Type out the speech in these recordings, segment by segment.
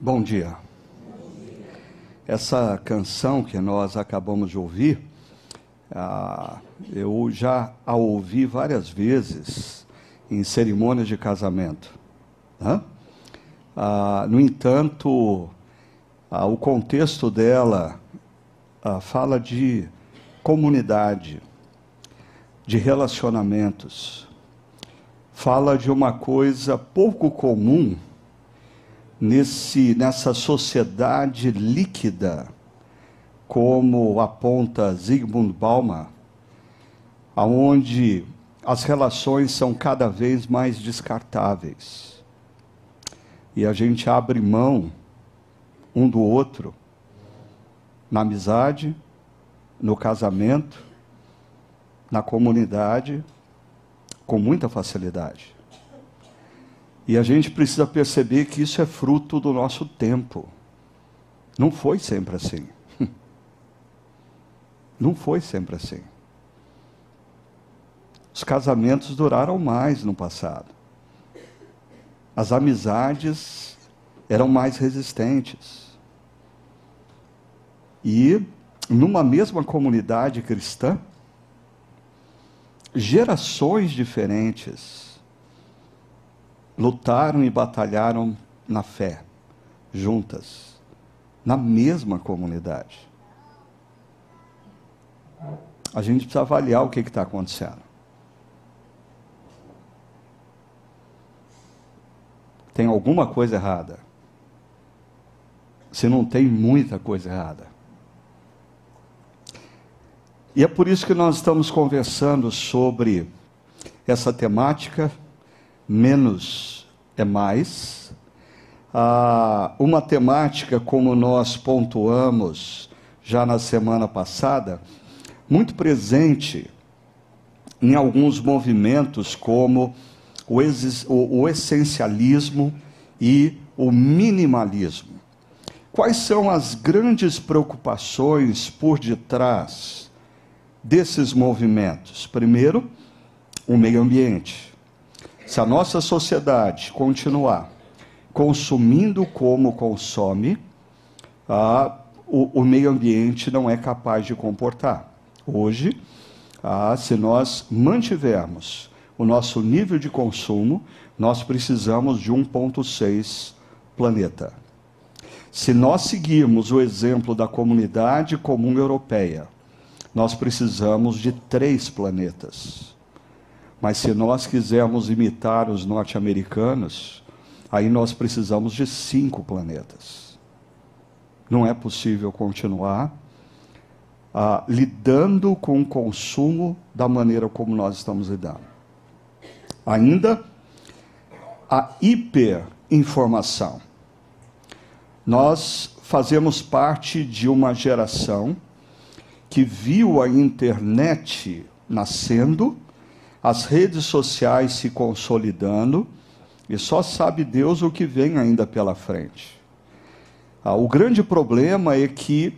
Bom dia. Essa canção que nós acabamos de ouvir, ah, eu já a ouvi várias vezes em cerimônias de casamento. Ah, no entanto, ah, o contexto dela ah, fala de comunidade, de relacionamentos, fala de uma coisa pouco comum nesse, nessa sociedade líquida, como aponta Zygmunt Bauman, aonde as relações são cada vez mais descartáveis. E a gente abre mão um do outro na amizade, no casamento, na comunidade, com muita facilidade. E a gente precisa perceber que isso é fruto do nosso tempo. Não foi sempre assim. Não foi sempre assim. Os casamentos duraram mais no passado. As amizades eram mais resistentes. E numa mesma comunidade cristã, gerações diferentes lutaram e batalharam na fé, juntas, na mesma comunidade. A gente precisa avaliar o que está acontecendo. Tem alguma coisa errada. Se não tem muita coisa errada. E é por isso que nós estamos conversando sobre essa temática menos é mais. Ah, uma temática, como nós pontuamos já na semana passada, muito presente em alguns movimentos, como o, o, o essencialismo e o minimalismo. Quais são as grandes preocupações por detrás desses movimentos? Primeiro, o meio ambiente. Se a nossa sociedade continuar consumindo como consome, ah, o, o, meio ambiente não é capaz de comportar. Hoje, ah, se nós mantivermos o nosso nível de consumo, nós precisamos de 1,6 planeta. Se nós seguirmos o exemplo da comunidade comum europeia, nós precisamos de três planetas. Mas se nós quisermos imitar os norte-americanos, aí nós precisamos de cinco planetas. Não é possível continuar ah, lidando com o consumo da maneira como nós estamos lidando. Ainda a hiperinformação. Nós fazemos parte de uma geração que viu a internet nascendo as redes sociais se consolidando, e só sabe Deus o que vem ainda pela frente. Ah, o grande problema é que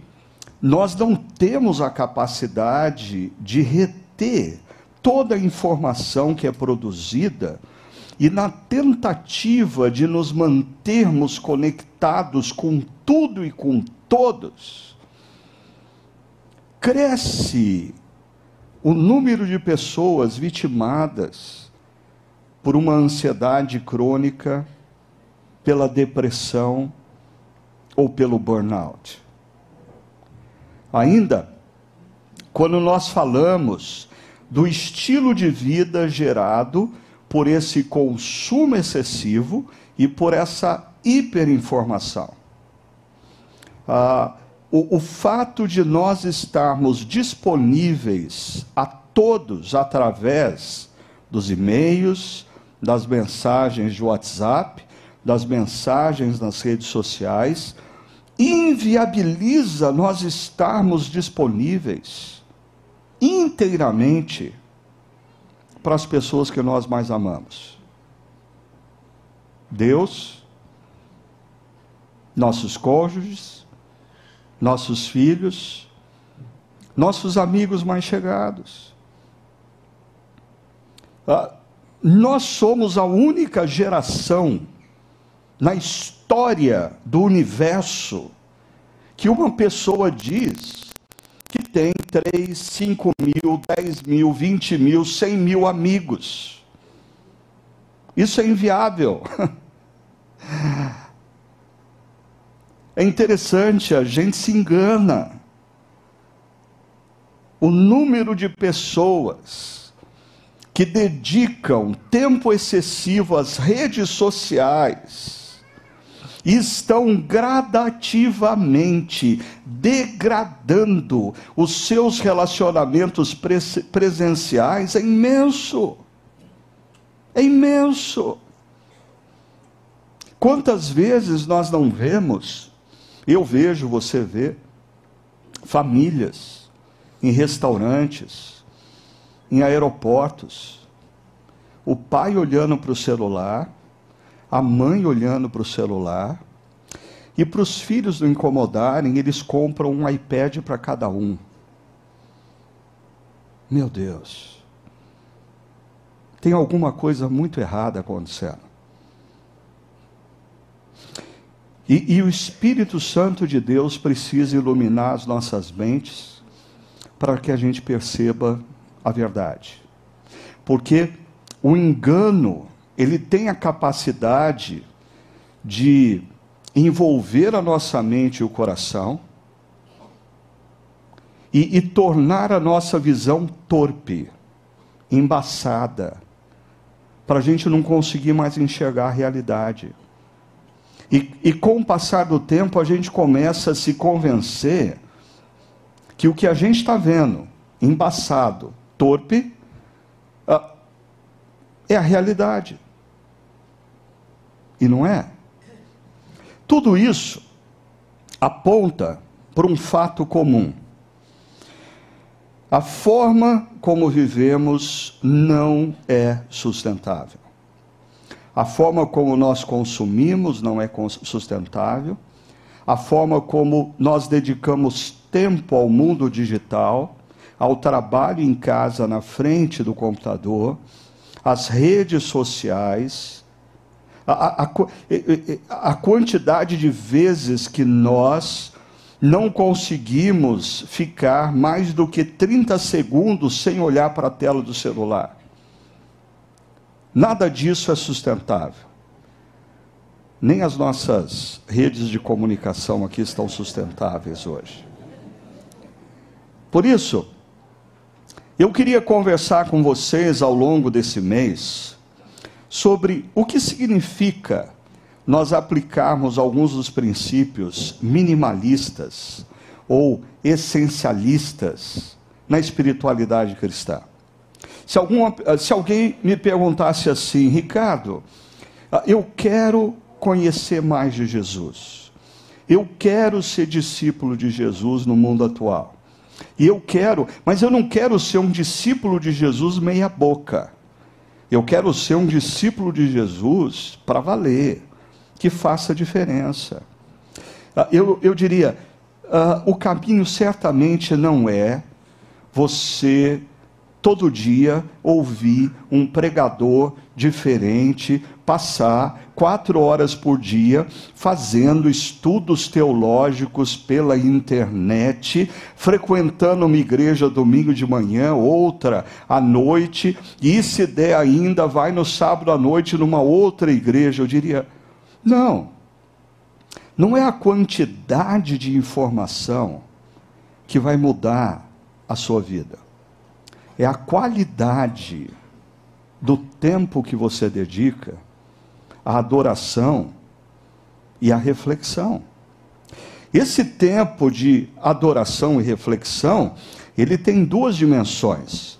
nós não temos a capacidade de reter toda a informação que é produzida e na tentativa de nos mantermos conectados com tudo e com todos, cresce o número de pessoas vitimadas por uma ansiedade crônica, pela depressão ou pelo burnout. Ainda, quando nós falamos do estilo de vida gerado por esse consumo excessivo e por essa hiperinformação. Ah, o, o fato de nós estarmos disponíveis a todos através dos e-mails, das mensagens de WhatsApp, das mensagens nas redes sociais, inviabiliza nós estarmos disponíveis inteiramente para as pessoas que nós mais amamos. Deus, nossos cônjuges, nossos filhos, nossos amigos mais chegados. Ah, nós somos a única geração na história do universo que uma pessoa diz que tem 3, 5 mil, 10 mil, 20 mil, 100 mil amigos. Isso é inviável. É interessante, a gente se engana. O número de pessoas que dedicam tempo excessivo às redes sociais estão gradativamente degradando os seus relacionamentos presenciais é imenso. É imenso. Quantas vezes nós não vemos eu vejo, você vê, famílias em restaurantes, em aeroportos, o pai olhando para o celular, a mãe olhando para o celular, e para os filhos não incomodarem, eles compram um iPad para cada um. Meu Deus, tem alguma coisa muito errada acontecendo. E, e o Espírito Santo de Deus precisa iluminar as nossas mentes para que a gente perceba a verdade. Porque o engano, ele tem a capacidade de envolver a nossa mente e o coração e, e tornar a nossa visão torpe, embaçada, para a gente não conseguir mais enxergar a realidade. E, e com o passar do tempo, a gente começa a se convencer que o que a gente está vendo, embaçado, torpe, uh, é a realidade. E não é. Tudo isso aponta para um fato comum. A forma como vivemos não é sustentável. A forma como nós consumimos não é sustentável. A forma como nós dedicamos tempo ao mundo digital, ao trabalho em casa na frente do computador, às redes sociais, a, a, a, quantidade de vezes que nós não conseguimos ficar mais do que 30 segundos sem olhar para a tela do celular. Nada disso é sustentável. Nem as nossas redes de comunicação aqui estão sustentáveis hoje. Por isso, eu queria conversar com vocês ao longo desse mês sobre o que significa nós aplicarmos alguns dos princípios minimalistas ou essencialistas na espiritualidade cristã. Se, algum, se alguém me perguntasse assim, Ricardo, ah, eu quero conhecer mais de Jesus, eu quero ser discípulo de Jesus no mundo atual, e eu quero, mas eu não quero ser um discípulo de Jesus meia-boca, eu quero ser um discípulo de Jesus para valer, que faça diferença. Ah, eu, eu diria, uh, o caminho certamente não é você todo dia ouvir um pregador diferente passar quatro horas por dia fazendo estudos teológicos pela internet, frequentando uma igreja domingo de manhã, outra à noite, e se der ainda, vai no sábado à noite numa outra igreja. Eu diria, não, não é a quantidade de informação que vai mudar a sua vida é a qualidade do tempo que você dedica à adoração e à reflexão. Esse tempo de adoração e reflexão, ele tem duas dimensões.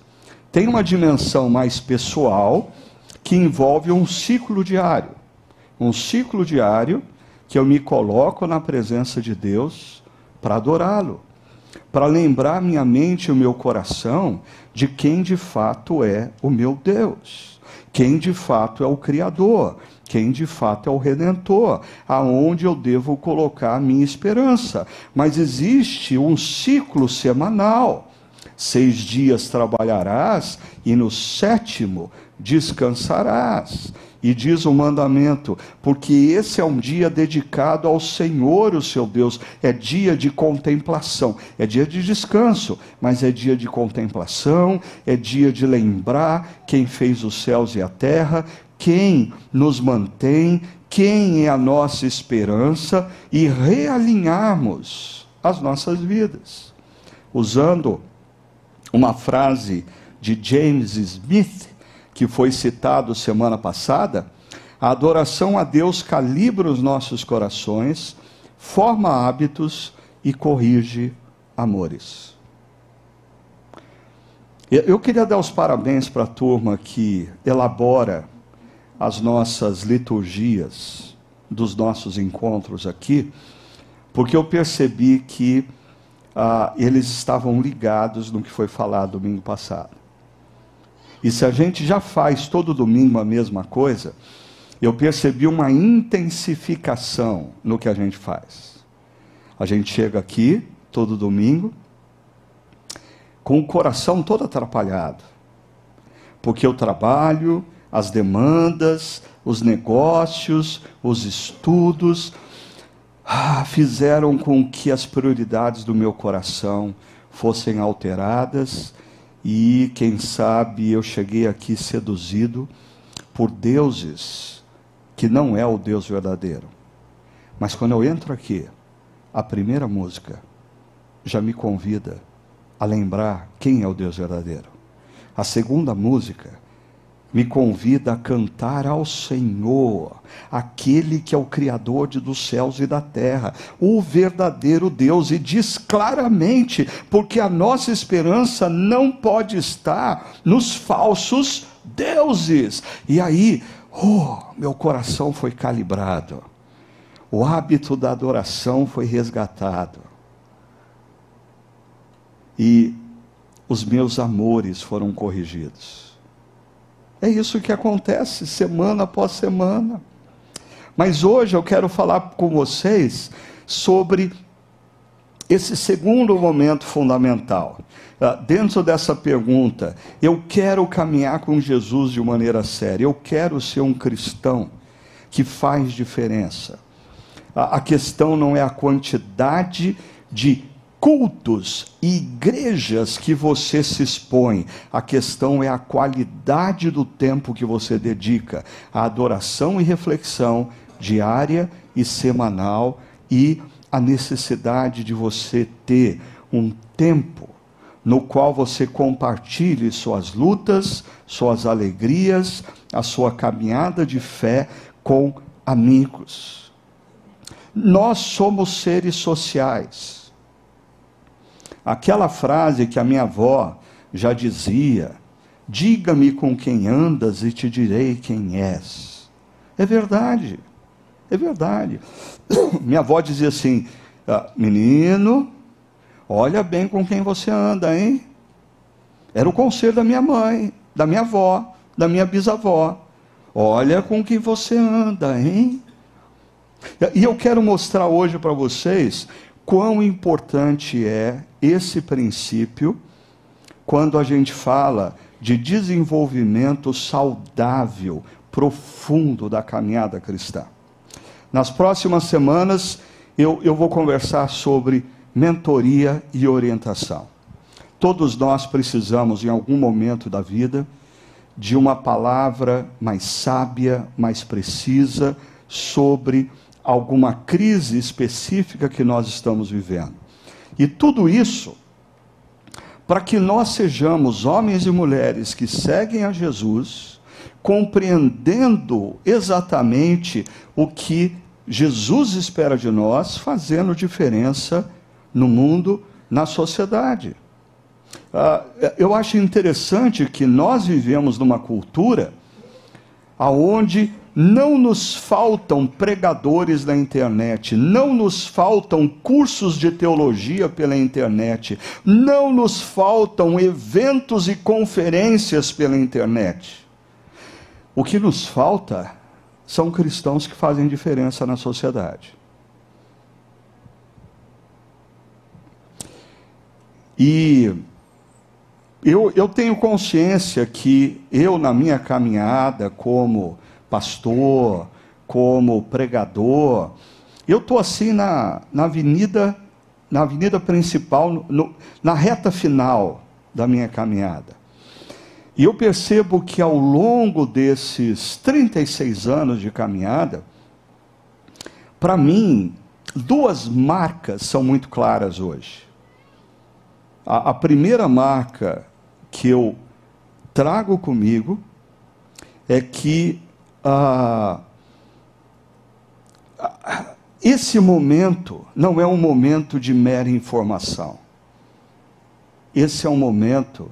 Tem uma dimensão mais pessoal, que envolve um ciclo diário. Um ciclo diário que eu me coloco na presença de Deus para adorá-lo para lembrar minha mente e o meu coração de quem de fato é o meu Deus, quem de fato é o Criador, quem de fato é o Redentor, aonde eu devo colocar a minha esperança. Mas existe um ciclo semanal. Seis dias trabalharás e no sétimo descansarás. E diz o mandamento, porque esse é um dia dedicado ao Senhor, o seu Deus. É dia de contemplação, é dia de descanso, mas é dia de contemplação, é dia de lembrar quem fez os céus e a terra, quem nos mantém, quem é a nossa esperança e realinharmos as nossas vidas. Usando uma frase de James Smith, que foi citado semana passada, a adoração a Deus calibra os nossos corações, forma hábitos e corrige amores. Eu queria dar os parabéns para a turma que elabora as nossas liturgias dos nossos encontros aqui, porque eu percebi que ah, eles estavam ligados no que foi falado domingo passado. E se a gente já faz todo domingo a mesma coisa, eu percebi uma intensificação no que a gente faz. A gente chega aqui todo domingo com o coração todo atrapalhado, porque eu trabalho, as demandas, os negócios, os estudos, ah, fizeram com que as prioridades do meu coração fossem alteradas e, quem sabe, eu cheguei aqui seduzido por deuses que não é o Deus verdadeiro. Mas quando eu entro aqui, a primeira música já me convida a lembrar quem é o Deus verdadeiro. A segunda música me convida a cantar ao Senhor, aquele que é o Criador de, dos céus e da terra, o verdadeiro Deus, e diz claramente, porque a nossa esperança não pode estar nos falsos deuses. E aí, oh, meu coração foi calibrado, o hábito da adoração foi resgatado, e os meus amores foram corrigidos é isso que acontece semana após semana. Mas hoje eu quero falar com vocês sobre esse segundo momento fundamental. Ah, dentro dessa pergunta, eu quero caminhar com Jesus de maneira séria, eu quero ser um cristão que faz diferença. A questão não é a quantidade de cultos e igrejas que você se expõe. A questão é a qualidade do tempo que você dedica à adoração e reflexão diária e semanal e a necessidade de você ter um tempo no qual você compartilhe suas lutas, suas alegrias, a sua caminhada de fé com amigos. Nós somos seres sociais. Aquela frase que a minha avó já dizia: Diga-me com quem andas e te direi quem és. É verdade, é verdade. Minha avó dizia assim: ah, Menino, olha bem com quem você anda, hein? Era o conselho da minha mãe, da minha avó, da minha bisavó. Olha com quem você anda, hein? E eu quero mostrar hoje para vocês quão importante é esse princípio quando a gente fala de desenvolvimento saudável, profundo da caminhada cristã. Nas próximas semanas, eu, eu vou conversar sobre mentoria e orientação. Todos nós precisamos, em algum momento da vida, de uma palavra mais sábia, mais precisa sobre alguma crise específica que nós estamos vivendo. E tudo isso para que nós sejamos homens e mulheres que seguem a Jesus, compreendendo exatamente o que Jesus espera de nós, fazendo diferença no mundo, na sociedade. Ah, eu acho interessante que nós vivemos numa cultura aonde não nos faltam pregadores na internet, não nos faltam cursos de teologia pela internet, não nos faltam eventos e conferências pela internet. O que nos falta são cristãos que fazem diferença na sociedade. E eu, eu tenho consciência que eu, na minha caminhada como pastor, como pregador. Eu estou assim na, na avenida, na avenida principal, no, na reta final da minha caminhada. E eu percebo que ao longo desses 36 anos de caminhada, para mim, duas marcas são muito claras hoje. A, a primeira marca que eu trago comigo é que ah, esse momento não é um momento de mera informação. Esse é um momento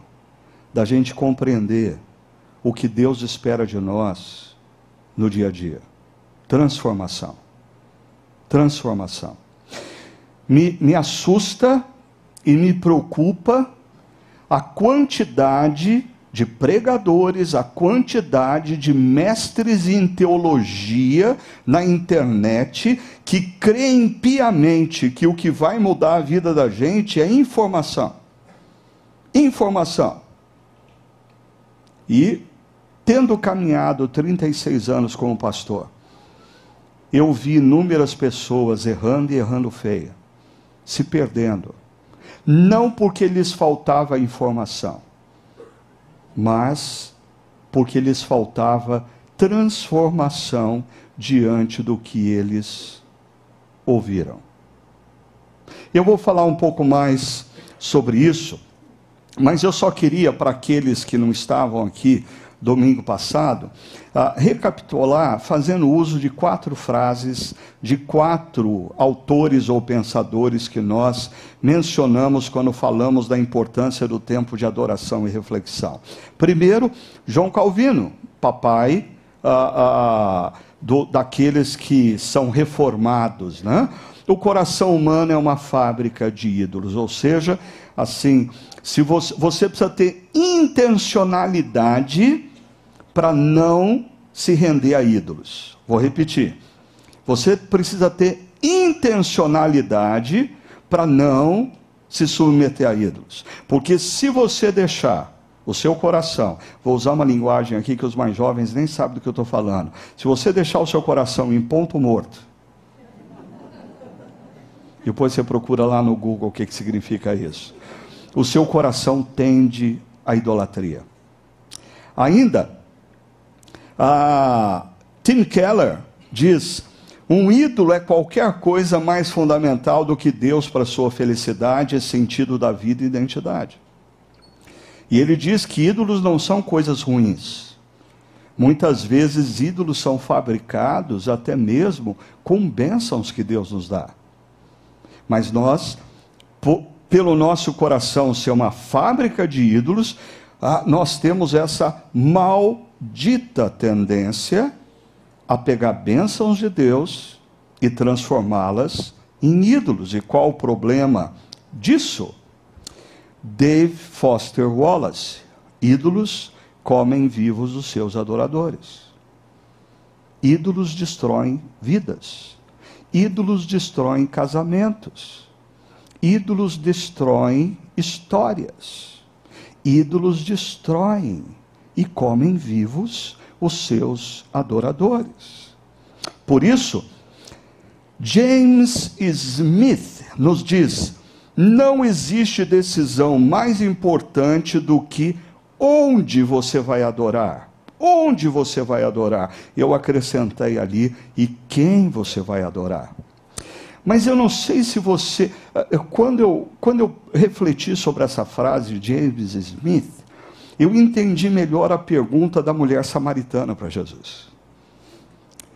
da gente compreender o que Deus espera de nós no dia a dia. Transformação. Transformação. Me, me assusta e me preocupa a quantidade de pregadores, a quantidade de mestres em teologia na internet que creem piamente que o que vai mudar a vida da gente é informação. Informação. E, tendo caminhado 36 anos como pastor, eu vi inúmeras pessoas errando e errando feia, se perdendo. Não porque lhes faltava informação, mas porque lhes faltava transformação diante do que eles ouviram. Eu vou falar um pouco mais sobre isso, mas eu só queria, para aqueles que não estavam aqui domingo passado, uh, recapitular fazendo uso de quatro frases de quatro autores ou pensadores que nós mencionamos quando falamos da importância do tempo de adoração e reflexão. Primeiro, João Calvino, papai uh, uh, do, daqueles que são reformados, né? O coração humano é uma fábrica de ídolos, ou seja, assim, se você, você precisa ter intencionalidade para não se render a ídolos. Vou repetir. Você precisa ter intencionalidade para não se submeter a ídolos. Porque se você deixar o seu coração, vou usar uma linguagem aqui que os mais jovens nem sabem do que eu estou falando. Se você deixar o seu coração em ponto morto, depois você procura lá no Google o que, que significa isso. O seu coração tende à idolatria. Ainda, a Tim Keller diz: um ídolo é qualquer coisa mais fundamental do que Deus para sua felicidade, sentido da vida e identidade. E ele diz que ídolos não são coisas ruins. Muitas vezes ídolos são fabricados até mesmo com bênçãos que Deus nos dá. Mas nós, pelo nosso coração ser uma fábrica de ídolos, ah, nós temos essa maldita tendência a pegar bênçãos de Deus e transformá-las em ídolos. E qual o problema disso? Dave Foster Wallace: ídolos comem vivos os seus adoradores. Ídolos destroem vidas. Ídolos destroem casamentos. Ídolos destroem histórias ídolos destroem e comem vivos os seus adoradores. Por isso, James Smith nos diz: não existe decisão mais importante do que onde você vai adorar. Onde você vai adorar? Eu acrescentei ali, e quem você vai adorar. Mas eu não sei se você. Eh, quando eu, quando eu refleti sobre essa frase de James Smith, eu entendi melhor a pergunta da mulher samaritana para Jesus.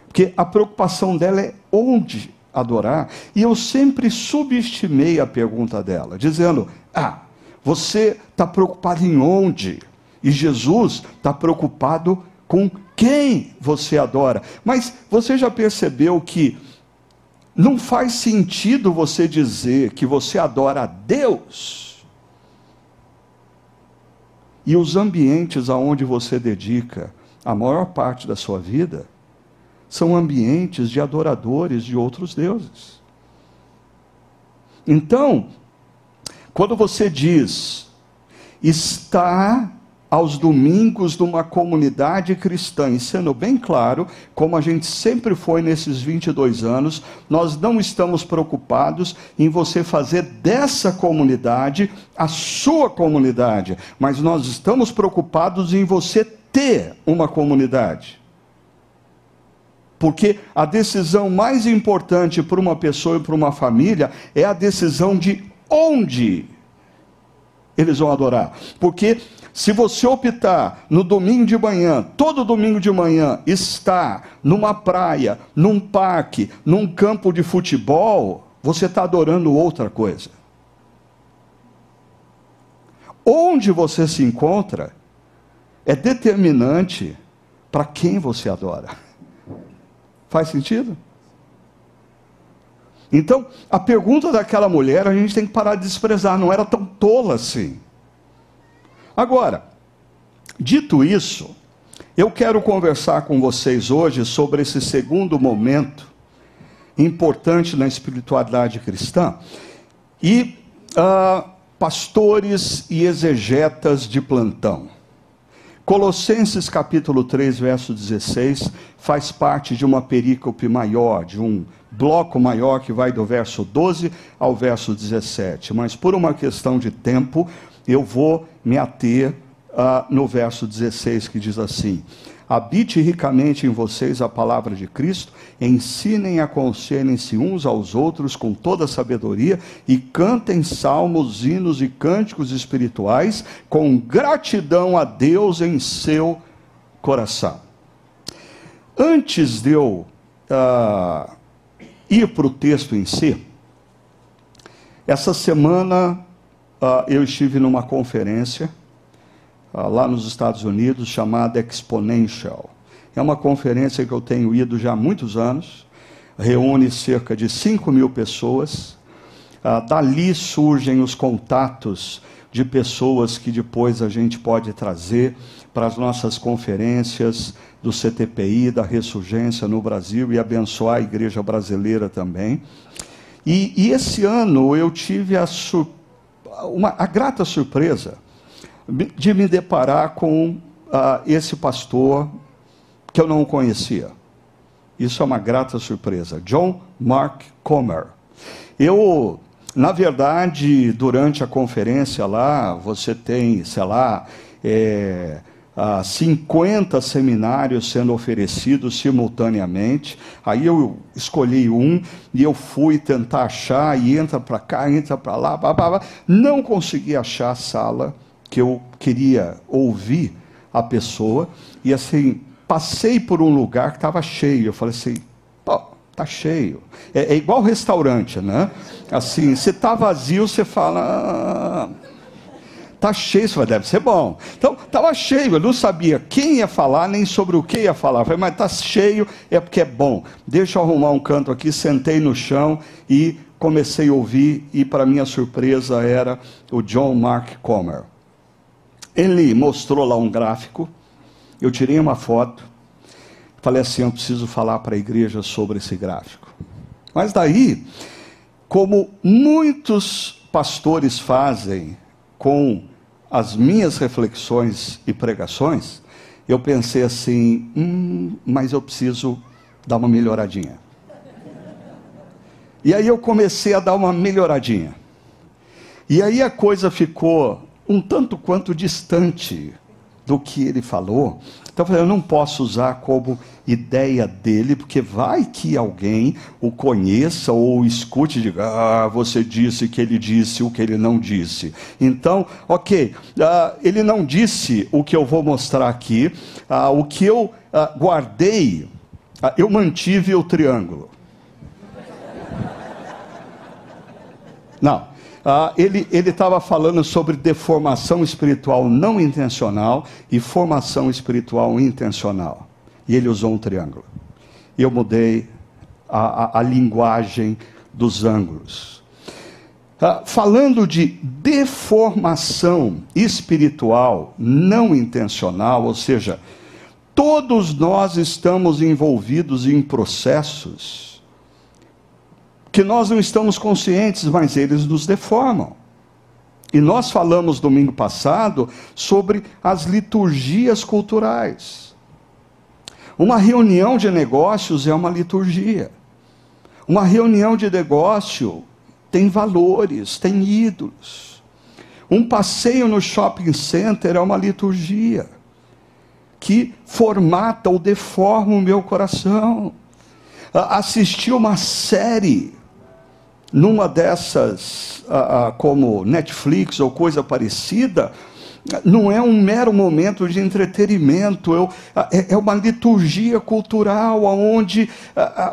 Porque a preocupação dela é onde adorar, e eu sempre subestimei a pergunta dela, dizendo: Ah, você está preocupado em onde? E Jesus está preocupado com quem você adora. Mas você já percebeu que não faz sentido você dizer que você adora a Deus e os ambientes aonde você dedica a maior parte da sua vida são ambientes de adoradores de outros deuses. Então, quando você diz está aos domingos numa comunidade cristã, e sendo bem claro, como a gente sempre foi nesses 22 anos, nós não estamos preocupados em você fazer dessa comunidade a sua comunidade, mas nós estamos preocupados em você ter uma comunidade. Porque a decisão mais importante para uma pessoa e para uma família é a decisão de onde eles vão adorar. Porque se você optar no domingo de manhã, todo domingo de manhã, estar numa praia, num parque, num campo de futebol, você está adorando outra coisa. Onde você se encontra é determinante para quem você adora. Faz sentido? Então, a pergunta daquela mulher a gente tem que parar de desprezar, não era tão tola assim. Agora, dito isso, eu quero conversar com vocês hoje sobre esse segundo momento importante na espiritualidade cristã e uh, pastores e exegetas de plantão. Colossenses capítulo 3, verso 16, faz parte de uma perícope maior, de um bloco maior que vai do verso 12 ao verso 17. Mas por uma questão de tempo, eu vou me ater uh, no verso 16 que diz assim: Habite ricamente em vocês a palavra de Cristo, ensinem e aconselhem-se uns aos outros com toda sabedoria e cantem salmos, hinos e cânticos espirituais com gratidão a Deus em seu coração. Antes de eu uh, ir para o texto em si, essa semana uh, eu estive numa conferência ah, lá nos Estados Unidos, chamada Exponential. É uma conferência que eu tenho ido já há muitos anos, reúne cerca de 5 mil pessoas. Ah, dali surgem os contatos de pessoas que depois a gente pode trazer para as nossas conferências do CTPI, da Ressurgência no Brasil e abençoar a igreja brasileira também. E, e esse ano eu tive a, uma, a grata surpresa de me deparar com uh, esse pastor que eu não conhecia. Isso é uma grata surpresa. John Mark Comer. Eu, na verdade, durante a conferência lá, você tem, sei lá, é, uh, 50 seminários sendo oferecidos simultaneamente. Aí eu escolhi um e eu fui tentar achar, e entra para cá, entra para lá, blá, blá, blá. não consegui achar a sala que eu queria ouvir a pessoa, e assim, passei por um lugar que estava cheio. Eu falei assim, pô, tá cheio. É, é igual restaurante, né? Assim, se tá vazio, você fala. Ah, tá cheio, isso deve ser bom. Então, estava cheio, eu não sabia quem ia falar, nem sobre o que ia falar. Falei, mas está cheio, é porque é bom. Deixa eu arrumar um canto aqui, sentei no chão e comecei a ouvir, e para minha surpresa era o John Mark Comer. Ele mostrou lá um gráfico, eu tirei uma foto, falei assim: eu preciso falar para a igreja sobre esse gráfico. Mas daí, como muitos pastores fazem com as minhas reflexões e pregações, eu pensei assim: hum, mas eu preciso dar uma melhoradinha. E aí eu comecei a dar uma melhoradinha. E aí a coisa ficou um tanto quanto distante do que ele falou. Então eu falei, eu não posso usar como ideia dele, porque vai que alguém o conheça ou escute e diga, ah, você disse que ele disse o que ele não disse. Então, ok, uh, ele não disse o que eu vou mostrar aqui, uh, o que eu uh, guardei, eu mantive o triângulo. Não. Ah, ele estava falando sobre deformação espiritual não intencional e formação espiritual intencional. E ele usou um triângulo. Eu mudei a, a, a linguagem dos ângulos. Ah, falando de deformação espiritual não intencional, ou seja, todos nós estamos envolvidos em processos que nós não estamos conscientes, mas eles nos deformam. E nós falamos domingo passado sobre as liturgias culturais. Uma reunião de negócios é uma liturgia. Uma reunião de negócio tem valores, tem ídolos. Um passeio no shopping center é uma liturgia que formata ou deforma o meu coração. Assistir uma série numa dessas, uh, uh, como Netflix ou coisa parecida, não é um mero momento de entretenimento, eu, é, é, uma liturgia cultural onde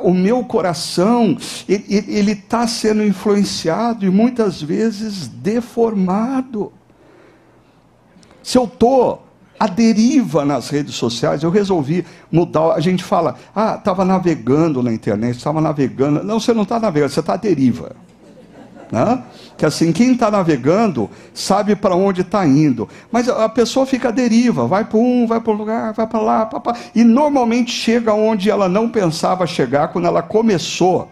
o meu coração ele está sendo influenciado e muitas vezes deformado. Se eu estou à deriva nas redes sociais, eu resolvi mudar. A gente fala, ah, estava navegando na internet, estava navegando. Não, você não está navegando, você está à deriva. Né? Que assim, quem está navegando sabe para onde está indo. Mas a pessoa fica à deriva, vai para um, vai para um lugar, vai para lá, pá, pá, e normalmente chega onde ela não pensava chegar quando ela começou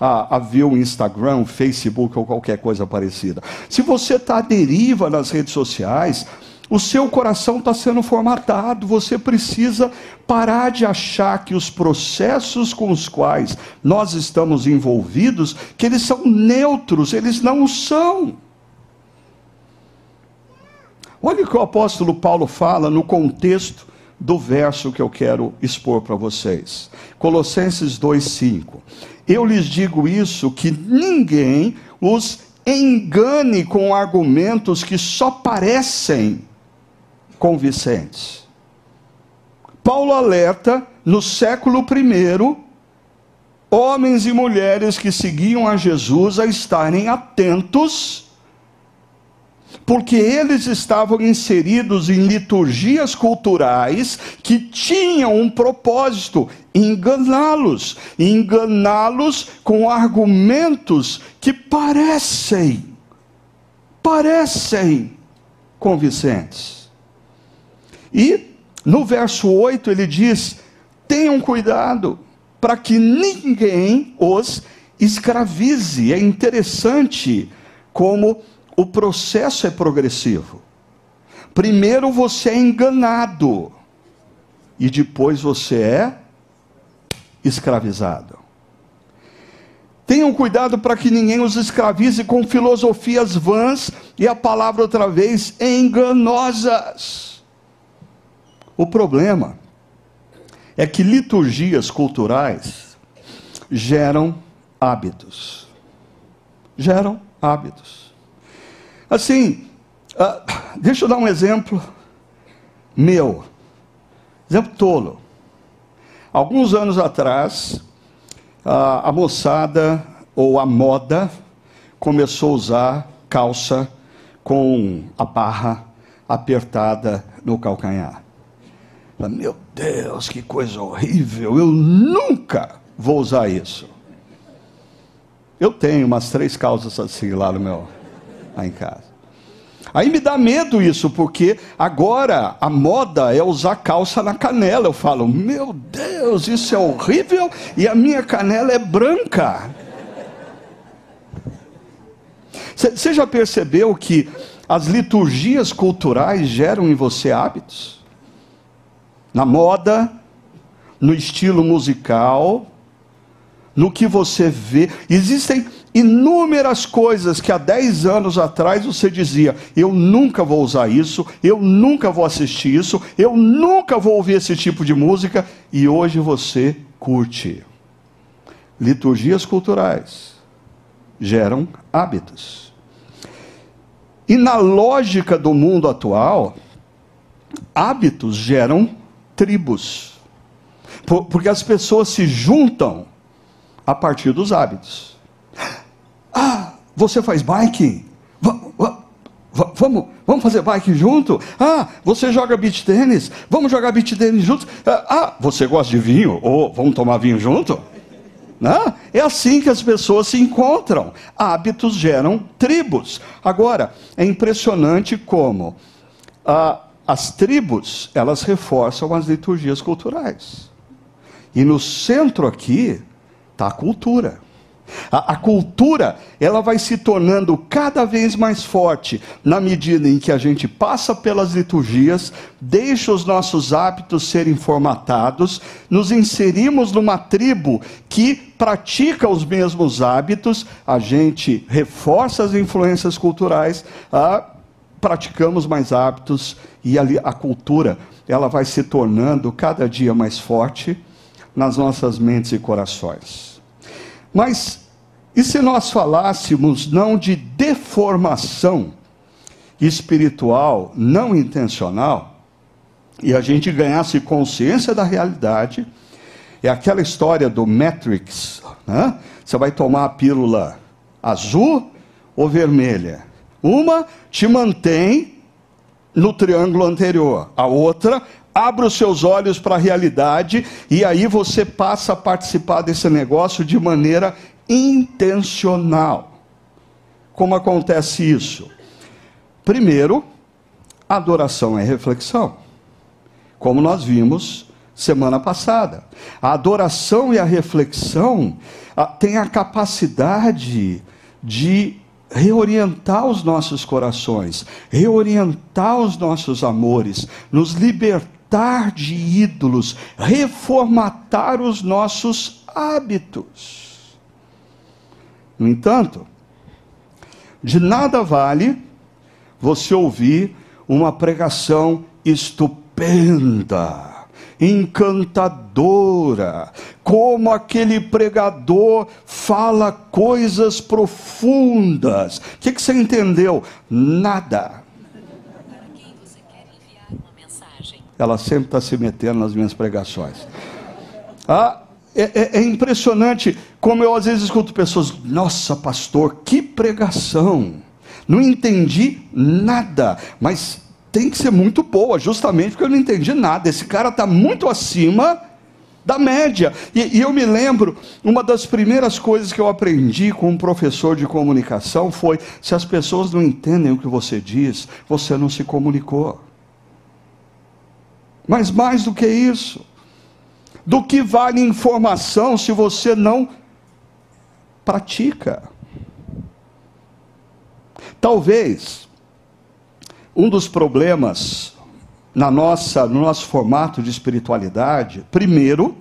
a, a ver o Instagram, o Facebook ou qualquer coisa parecida. Se você está à deriva nas redes sociais, o seu coração está sendo formatado, você precisa parar de achar que os processos com os quais nós estamos envolvidos, que eles são neutros, eles não são. Olha o que o apóstolo Paulo fala no contexto do verso que eu quero expor para vocês. Colossenses 2:5. Eu lhes digo isso que ninguém os engane com argumentos que só parecem convincentes. Paulo alerta no século I homens e mulheres que seguiam a Jesus a estarem atentos, porque eles estavam inseridos em liturgias culturais que tinham um propósito: enganá-los, enganá-los com argumentos que parecem, parecem convincentes. E no verso 8 ele diz: tenham cuidado para que ninguém os escravize. É interessante como o processo é progressivo. Primeiro você é enganado, e depois você é escravizado. Tenham cuidado para que ninguém os escravize com filosofias vãs e a palavra outra vez enganosas o problema é que liturgias culturais geram hábitos. Geram hábitos. Assim, uh, deixa eu dar um exemplo meu. Exemplo tolo. Alguns anos atrás, uh, a moçada ou a moda começou a usar calça com a barra apertada no calcanhar. Meu Deus, que coisa horrível, eu nunca vou usar isso. Eu tenho umas três calças assim lá no meu, lá em casa. Aí me dá medo isso, porque agora a moda é usar calça na canela. Eu falo, meu Deus, isso é horrível e a minha canela é branca. Você já percebeu que as liturgias culturais geram em você hábitos? Na moda, no estilo musical, no que você vê. Existem inúmeras coisas que há 10 anos atrás você dizia: eu nunca vou usar isso, eu nunca vou assistir isso, eu nunca vou ouvir esse tipo de música, e hoje você curte. Liturgias culturais geram hábitos. E na lógica do mundo atual, hábitos geram tribos. Porque as pessoas se juntam a partir dos hábitos. Ah, você faz bike? Vamos, vamos fazer bike junto? Ah, você joga beach tênis? Vamos jogar beach tênis juntos? Ah, ah, você gosta de vinho? Ou vamos tomar vinho junto? Não? É assim que as pessoas se encontram. Hábitos geram tribos. Agora, é impressionante como ah, as tribos, elas reforçam as liturgias culturais. E no centro aqui está a cultura. A, a, cultura, ela vai se tornando cada vez mais forte na medida em que a gente passa pelas liturgias, deixa os nossos hábitos serem formatados, nos inserimos numa tribo que pratica os mesmos hábitos, a gente reforça as influências culturais, a, praticamos mais hábitos e ali a cultura, ela vai se tornando cada dia mais forte nas nossas mentes e corações. Mas e se nós falássemos não de deformação espiritual não intencional, e a gente ganhasse consciência da realidade, é aquela história do Matrix, né? Você vai tomar a pílula azul ou vermelha? Uma te mantém no triângulo anterior, a outra abre os seus olhos para a realidade e aí você passa a participar desse negócio de maneira intencional. Como acontece isso? Primeiro, adoração é reflexão. Como nós vimos semana passada. A adoração e a reflexão têm a capacidade de reorientar os nossos corações, reorientar os nossos amores, nos libertar de ídolos, reformatar os nossos hábitos. No entanto, de nada vale você ouvir uma pregação estupenda, encantadora, como aquele pregador fala coisas profundas. O que, que você entendeu? Nada. Ela sempre está se metendo nas minhas pregações. Ah, é, é, é, impressionante como eu às vezes escuto pessoas, nossa pastor, que pregação! Não entendi nada, mas tem que ser muito boa, justamente porque eu não entendi nada. Esse cara está muito acima da média. E, e, eu me lembro, uma das primeiras coisas que eu aprendi com um professor de comunicação foi: se as pessoas não entendem o que você diz, você não se comunicou. Mas mais do que isso, do que vale informação se você não pratica? Talvez um dos problemas na nossa, no nosso formato de espiritualidade, primeiro,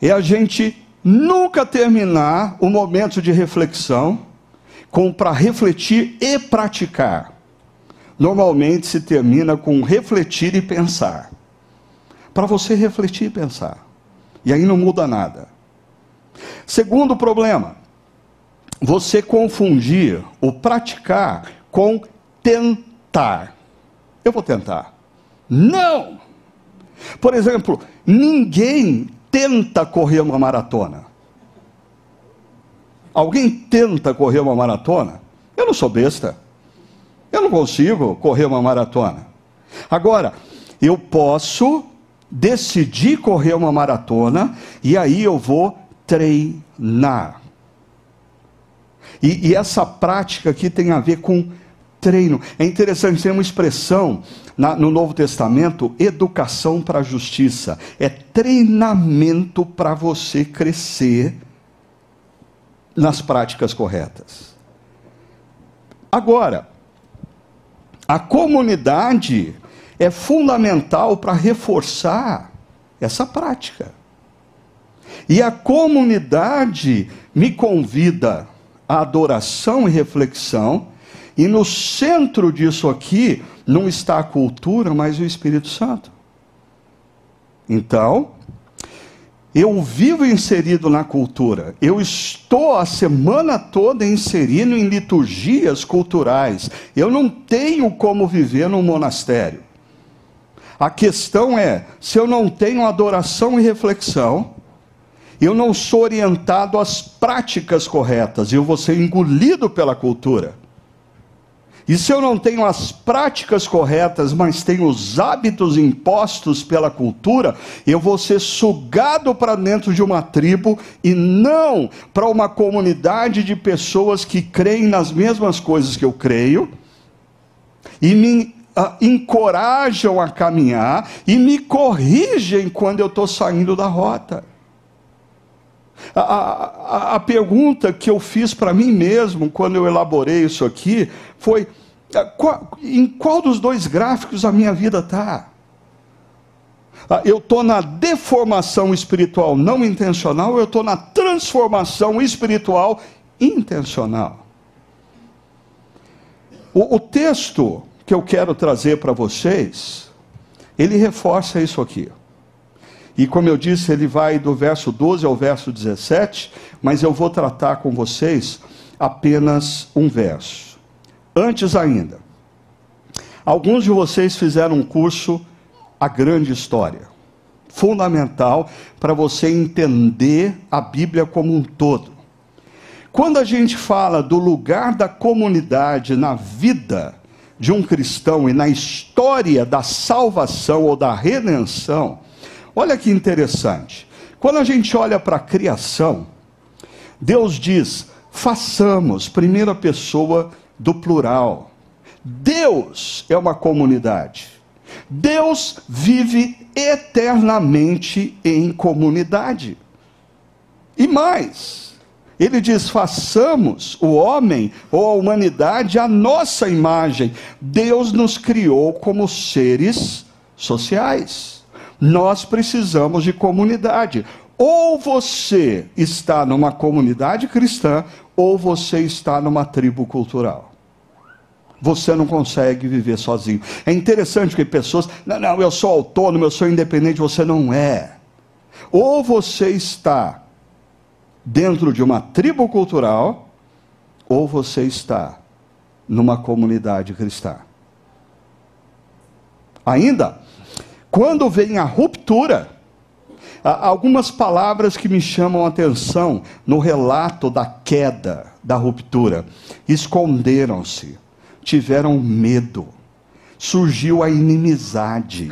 é a gente nunca terminar o momento de reflexão com para refletir e praticar. Normalmente se termina com refletir e pensar para você refletir e pensar. E aí não muda nada. Segundo problema, você confundir o praticar com tentar. Eu vou tentar. Não! Por exemplo, ninguém tenta correr uma maratona. Alguém tenta correr uma maratona? Eu não sou besta. Eu não consigo correr uma maratona. Agora, eu posso decidi correr uma maratona e aí eu vou treinar. E, e, essa prática aqui tem a ver com treino. É interessante, tem uma expressão na, no Novo Testamento: educação para a justiça. É treinamento para você crescer nas práticas corretas. Agora, a comunidade é fundamental para reforçar essa prática. E a comunidade me convida à adoração e reflexão, e no centro disso aqui não está a cultura, mas o Espírito Santo. Então, eu vivo inserido na cultura. Eu estou a semana toda inserido em liturgias culturais. Eu não tenho como viver num monastério. A questão é: se eu não tenho adoração e reflexão, eu não sou orientado às práticas corretas, eu vou ser engolido pela cultura. E se eu não tenho as práticas corretas, mas tenho os hábitos impostos pela cultura, eu vou ser sugado para dentro de uma tribo e não para uma comunidade de pessoas que creem nas mesmas coisas que eu creio e me uh, encorajam a caminhar e me corrigem quando eu estou saindo da rota. A, a, a pergunta que eu fiz para mim mesmo quando eu elaborei isso aqui foi: ah, em qual dos dois gráficos a minha vida está? Ah, eu estou na deformação espiritual não intencional, ou eu estou na transformação espiritual intencional. O, o texto que eu quero trazer para vocês, ele reforça isso aqui. E como eu disse, ele vai do verso 12 ao verso 17, mas eu vou tratar com vocês apenas um verso. Antes ainda, alguns de vocês fizeram um curso A Grande História, fundamental para você entender a Bíblia como um todo. Quando a gente fala do lugar da comunidade na vida de um cristão e na história da salvação ou da redenção, Olha que interessante. Quando a gente olha para a criação, Deus diz: façamos, primeira pessoa do plural. Deus é uma comunidade. Deus vive eternamente em comunidade. E mais, ele diz: façamos o homem ou a humanidade a nossa imagem. Deus nos criou como seres sociais. Nós precisamos de comunidade. Ou você está numa comunidade cristã, ou você está numa tribo cultural. Você não consegue viver sozinho. É interessante que pessoas, não, não, eu sou autônomo, eu sou independente, você não é. Ou você está dentro de uma tribo cultural, ou você está numa comunidade cristã. Ainda, quando vem a ruptura, algumas palavras que me chamam a atenção no relato da queda, da ruptura. Esconderam-se, tiveram medo, surgiu a inimizade.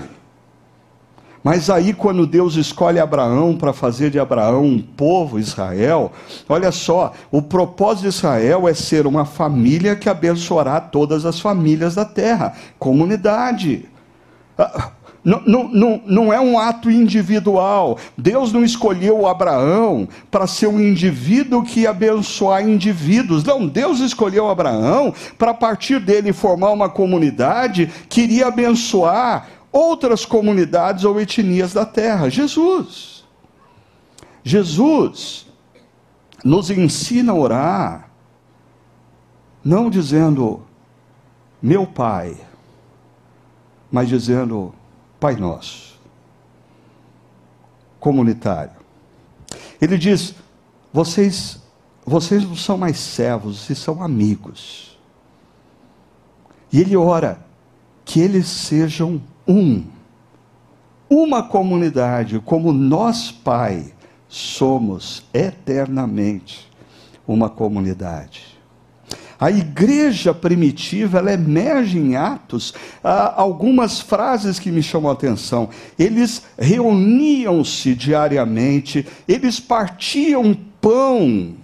Mas aí, quando Deus escolhe Abraão para fazer de Abraão um povo, Israel, olha só, o propósito de Israel é ser uma família que abençoará todas as famílias da terra, comunidade. Não, não, não, é um ato individual. Deus não escolheu Abraão para ser um indivíduo que abençoar indivíduos. Não, Deus escolheu Abraão para, a partir dele, formar uma comunidade que iria abençoar outras comunidades ou etnias da terra. Jesus. Jesus nos ensina a orar, não dizendo, meu Pai, mas dizendo, Pai Nosso, comunitário. Ele diz: vocês, vocês não são mais servos, vocês são amigos. E ele ora que eles sejam um, uma comunidade, como nós, Pai, somos eternamente uma comunidade. A igreja primitiva, ela emerge em Atos algumas frases que me chamam a atenção. Eles reuniam-se diariamente, eles partiam pão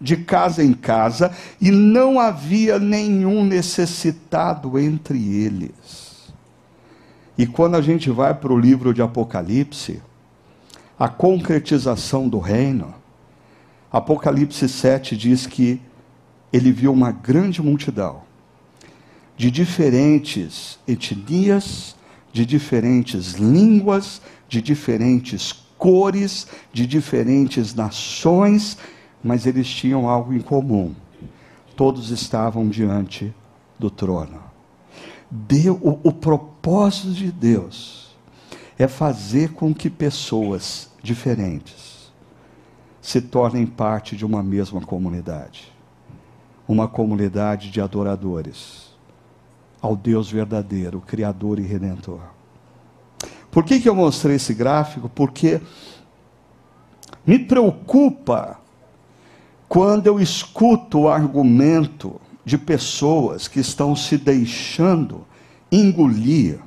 de casa em casa e não havia nenhum necessitado entre eles. E quando a gente vai para o livro de Apocalipse, a concretização do reino, Apocalipse 7 diz que ele viu uma grande multidão de diferentes etnias, de diferentes línguas, de diferentes cores, de diferentes nações, mas eles tinham algo em comum. Todos estavam diante do trono. Deu, o, o propósito de Deus é fazer com que pessoas diferentes se tornem parte de uma mesma comunidade uma comunidade de adoradores ao Deus verdadeiro, Criador e Redentor. Por que, que eu mostrei esse gráfico? Porque me preocupa quando eu escuto o argumento de pessoas que estão se deixando engolir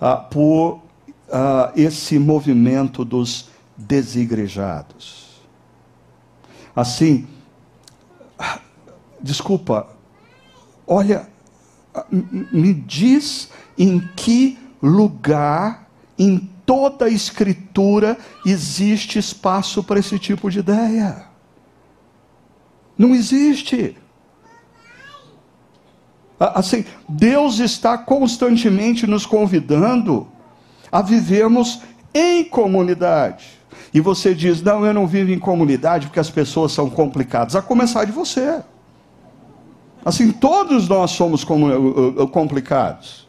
ah, por ah, esse movimento dos desigrejados. Assim, desculpa, olha, me diz em que lugar em toda a Escritura existe espaço para esse tipo de ideia. Não existe. Assim, Deus está constantemente nos convidando a vivermos em comunidade. E você diz: Não, eu não vivo em comunidade porque as pessoas são complicadas. A começar de você. Assim, todos nós somos complicados.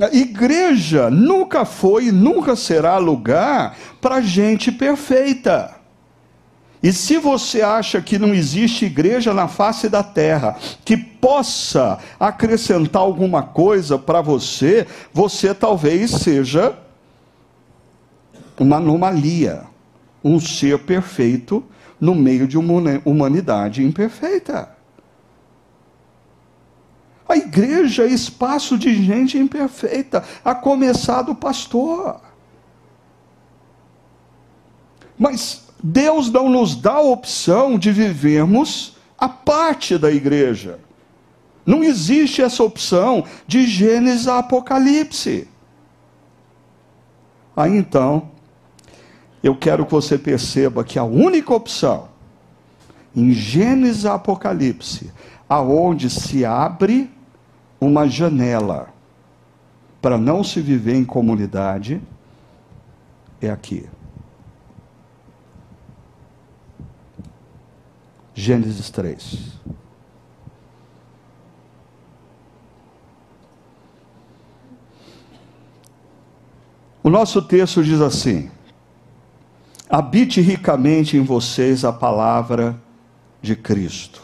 A igreja nunca foi e nunca será lugar para gente perfeita. E se você acha que não existe igreja na face da terra que possa acrescentar alguma coisa para você, você talvez seja uma anomalia, um ser perfeito no meio de uma humanidade imperfeita. A igreja é espaço de gente imperfeita, a começar do pastor. Mas Deus não nos dá a opção de vivermos a parte da igreja. Não existe essa opção de Gênesis a Apocalipse. Aí então, eu quero que você perceba que a única opção em Gênesis a Apocalipse, aonde se abre uma janela para não se viver em comunidade é aqui. Gênesis 3. O nosso texto diz assim: habite ricamente em vocês a palavra de Cristo.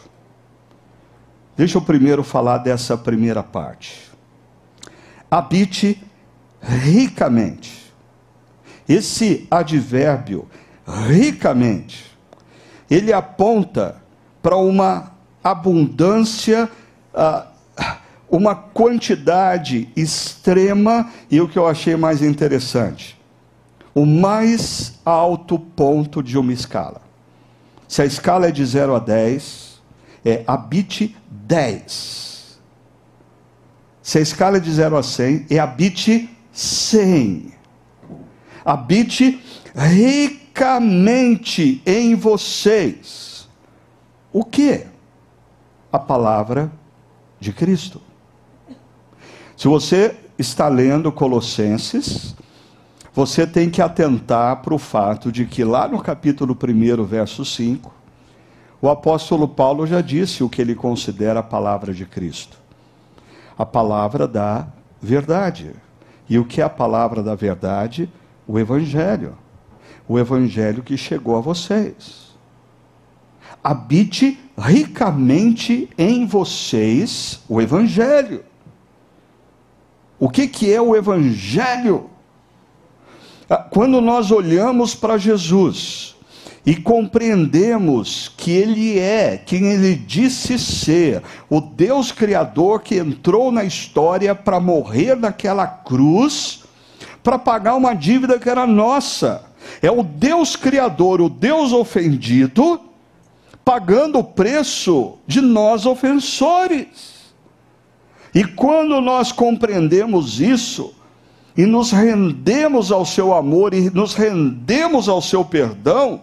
Deixa eu primeiro falar dessa primeira parte. Habite ricamente. Esse advérbio, ricamente, ele aponta para uma abundância, uh, uma quantidade extrema, e o que eu achei mais interessante, o mais alto ponto de uma escala. Se a escala é de 0 a 10, é habite 10. Se a escala é de 0 a 100, é habite 100. Habite ricamente em vocês. O que? A palavra de Cristo. Se você está lendo Colossenses, você tem que atentar para o fato de que lá no capítulo 1, verso 5, o apóstolo Paulo já disse o que ele considera a palavra de Cristo. A palavra da verdade. E o que é a palavra da verdade? O Evangelho. O Evangelho que chegou a vocês. Habite ricamente em vocês o Evangelho. O que, que é o Evangelho? Ah, quando nós olhamos para Jesus, e compreendemos que Ele é quem Ele disse ser, o Deus Criador que entrou na história para morrer naquela cruz, para pagar uma dívida que era nossa. É o Deus Criador, o Deus ofendido, pagando o preço de nós ofensores. E quando nós compreendemos isso, e nos rendemos ao seu amor e nos rendemos ao seu perdão,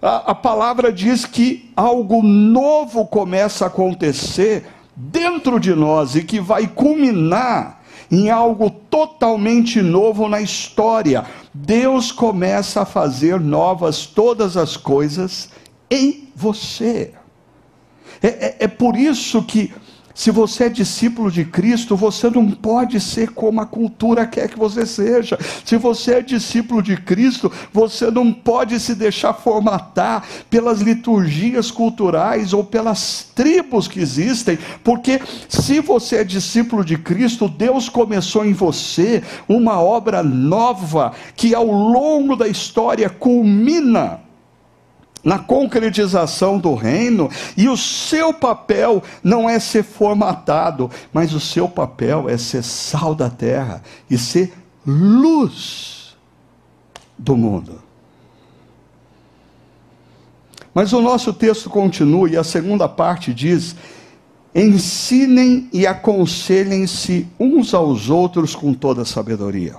a, a palavra diz que algo novo começa a acontecer dentro de nós e que vai culminar em algo totalmente novo na história. Deus começa a fazer novas todas as coisas em você. É, é, é por isso que se você é discípulo de Cristo, você não pode ser como a cultura quer que você seja. Se você é discípulo de Cristo, você não pode se deixar formatar pelas liturgias culturais ou pelas tribos que existem, porque se você é discípulo de Cristo, Deus começou em você uma obra nova que ao longo da história culmina na concretização do reino, e o seu papel não é ser formatado, mas o seu papel é ser sal da terra e ser luz do mundo. Mas o nosso texto continua e a segunda parte diz: ensinem e aconselhem-se uns aos outros com toda sabedoria.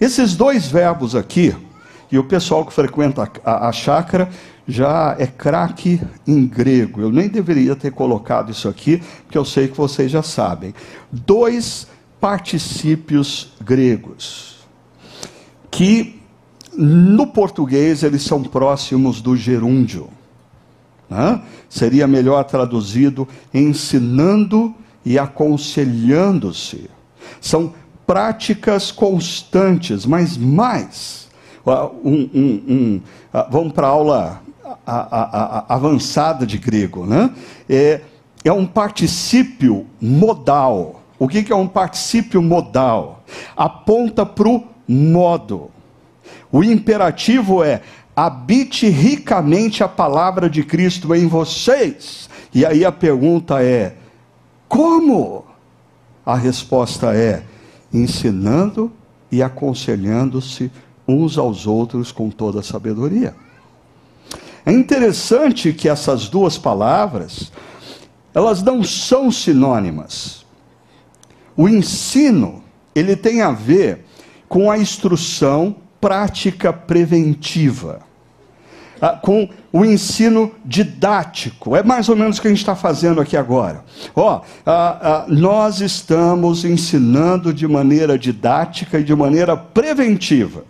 Esses dois verbos aqui, e o pessoal que frequenta a, a chácara já é craque em grego. Eu nem deveria ter colocado isso aqui, porque eu sei que vocês já sabem. Dois particípios gregos, que no português eles são próximos do gerúndio. Né? Seria melhor traduzido ensinando e aconselhando-se. São práticas constantes, mas mais. Um, um, um, vamos para aula a, a, a, avançada de grego, né? É, é um particípio modal. O que, que é um particípio modal? Aponta para o modo. O imperativo é: habite ricamente a palavra de Cristo em vocês. E aí a pergunta é: como? A resposta é: ensinando e aconselhando-se uns aos outros com toda a sabedoria. É interessante que essas duas palavras, elas não são sinônimas. O ensino, ele tem a ver com a instrução prática preventiva, ah, com o ensino didático. É mais ou menos o que a gente está fazendo aqui agora. Ó, ah, nós estamos ensinando de maneira didática e de maneira preventiva.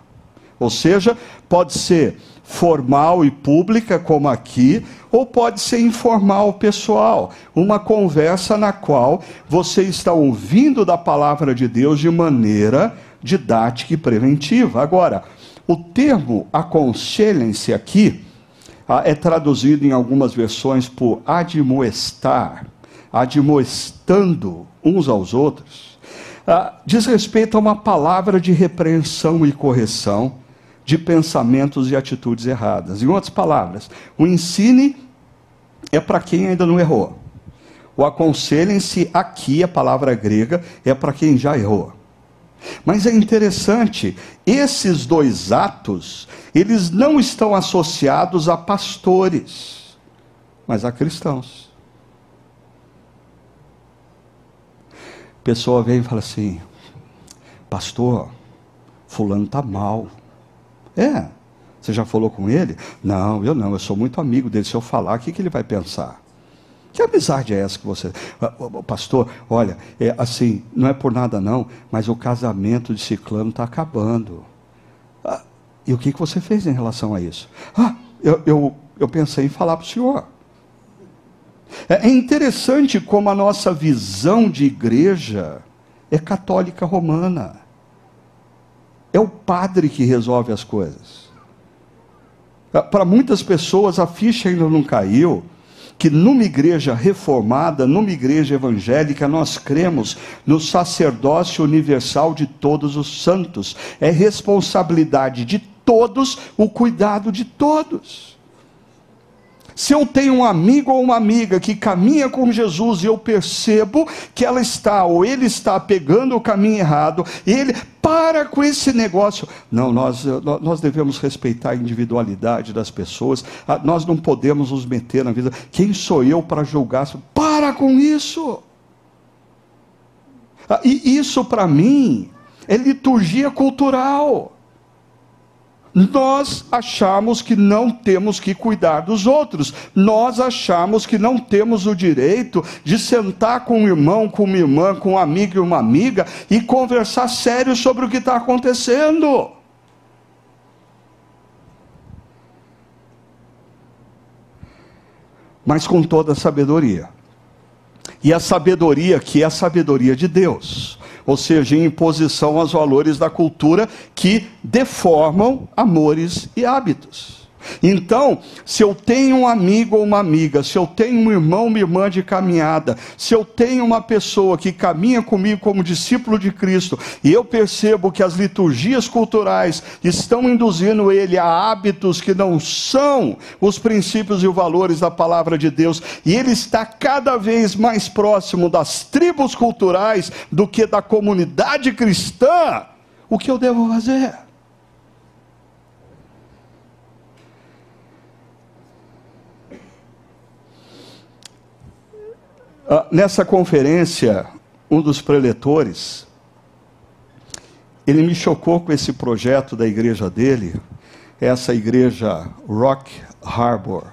Ou seja, pode ser formal e pública, como aqui, ou pode ser informal, pessoal. Uma conversa na qual você está ouvindo da palavra de Deus de maneira didática e preventiva. Agora, o termo aconselhem-se aqui ah, é traduzido em algumas versões por admoestar, admoestando uns aos outros. Ah, diz respeito a uma palavra de repreensão e correção de pensamentos e atitudes erradas. Em outras palavras, o ensine é para quem ainda não errou. O aconselhem-se aqui, a palavra grega, é para quem já errou. Mas é interessante, esses dois atos, eles não estão associados a pastores, mas a cristãos. A pessoa vem e fala assim: Pastor, fulano está mal. É, você já falou com ele? Não, eu não, eu sou muito amigo dele. Se eu falar, o que, que ele vai pensar? Que amizade é essa que você. Ah, pastor, olha, é assim, não é por nada não, mas o casamento de Ciclano está acabando. Ah, e o que, que você fez em relação a isso? Ah, eu, eu, eu pensei em falar para o senhor. É, é interessante como a nossa visão de igreja é católica romana. É o padre que resolve as coisas. Para muitas pessoas a ficha ainda não caiu que numa igreja reformada, numa igreja evangélica, nós cremos no sacerdócio universal de todos os santos. É responsabilidade de todos o cuidado de todos. Se eu tenho um amigo ou uma amiga que caminha com Jesus e eu percebo que ela está ou ele está pegando o caminho errado, ele para com esse negócio. Não, nós, nós devemos respeitar a individualidade das pessoas, ah, nós não podemos nos meter na vida. Quem sou eu para julgar? Para com isso. Ah, e isso para mim é liturgia cultural nós achamos que não temos que cuidar dos outros, nós achamos que não temos o direito de sentar com um irmão, com uma irmã, com um amigo e uma amiga e conversar sério sobre o que está acontecendo. Mas com toda a sabedoria. E a sabedoria que é a sabedoria de Deus ou seja, em imposição aos valores da cultura que deformam amores e hábitos. Então, se eu tenho um amigo ou uma amiga, se eu tenho um irmão, uma irmã de caminhada, se eu tenho uma pessoa que caminha comigo como discípulo de Cristo, e eu percebo que as liturgias culturais estão induzindo ele a hábitos que não são os princípios e os valores da palavra de Deus, e ele está cada vez mais próximo das tribos culturais do que da comunidade cristã, o que eu devo fazer? Ah, nessa conferência, um dos preletores, ele me chocou com esse projeto da igreja dele, essa igreja Rock Harbor.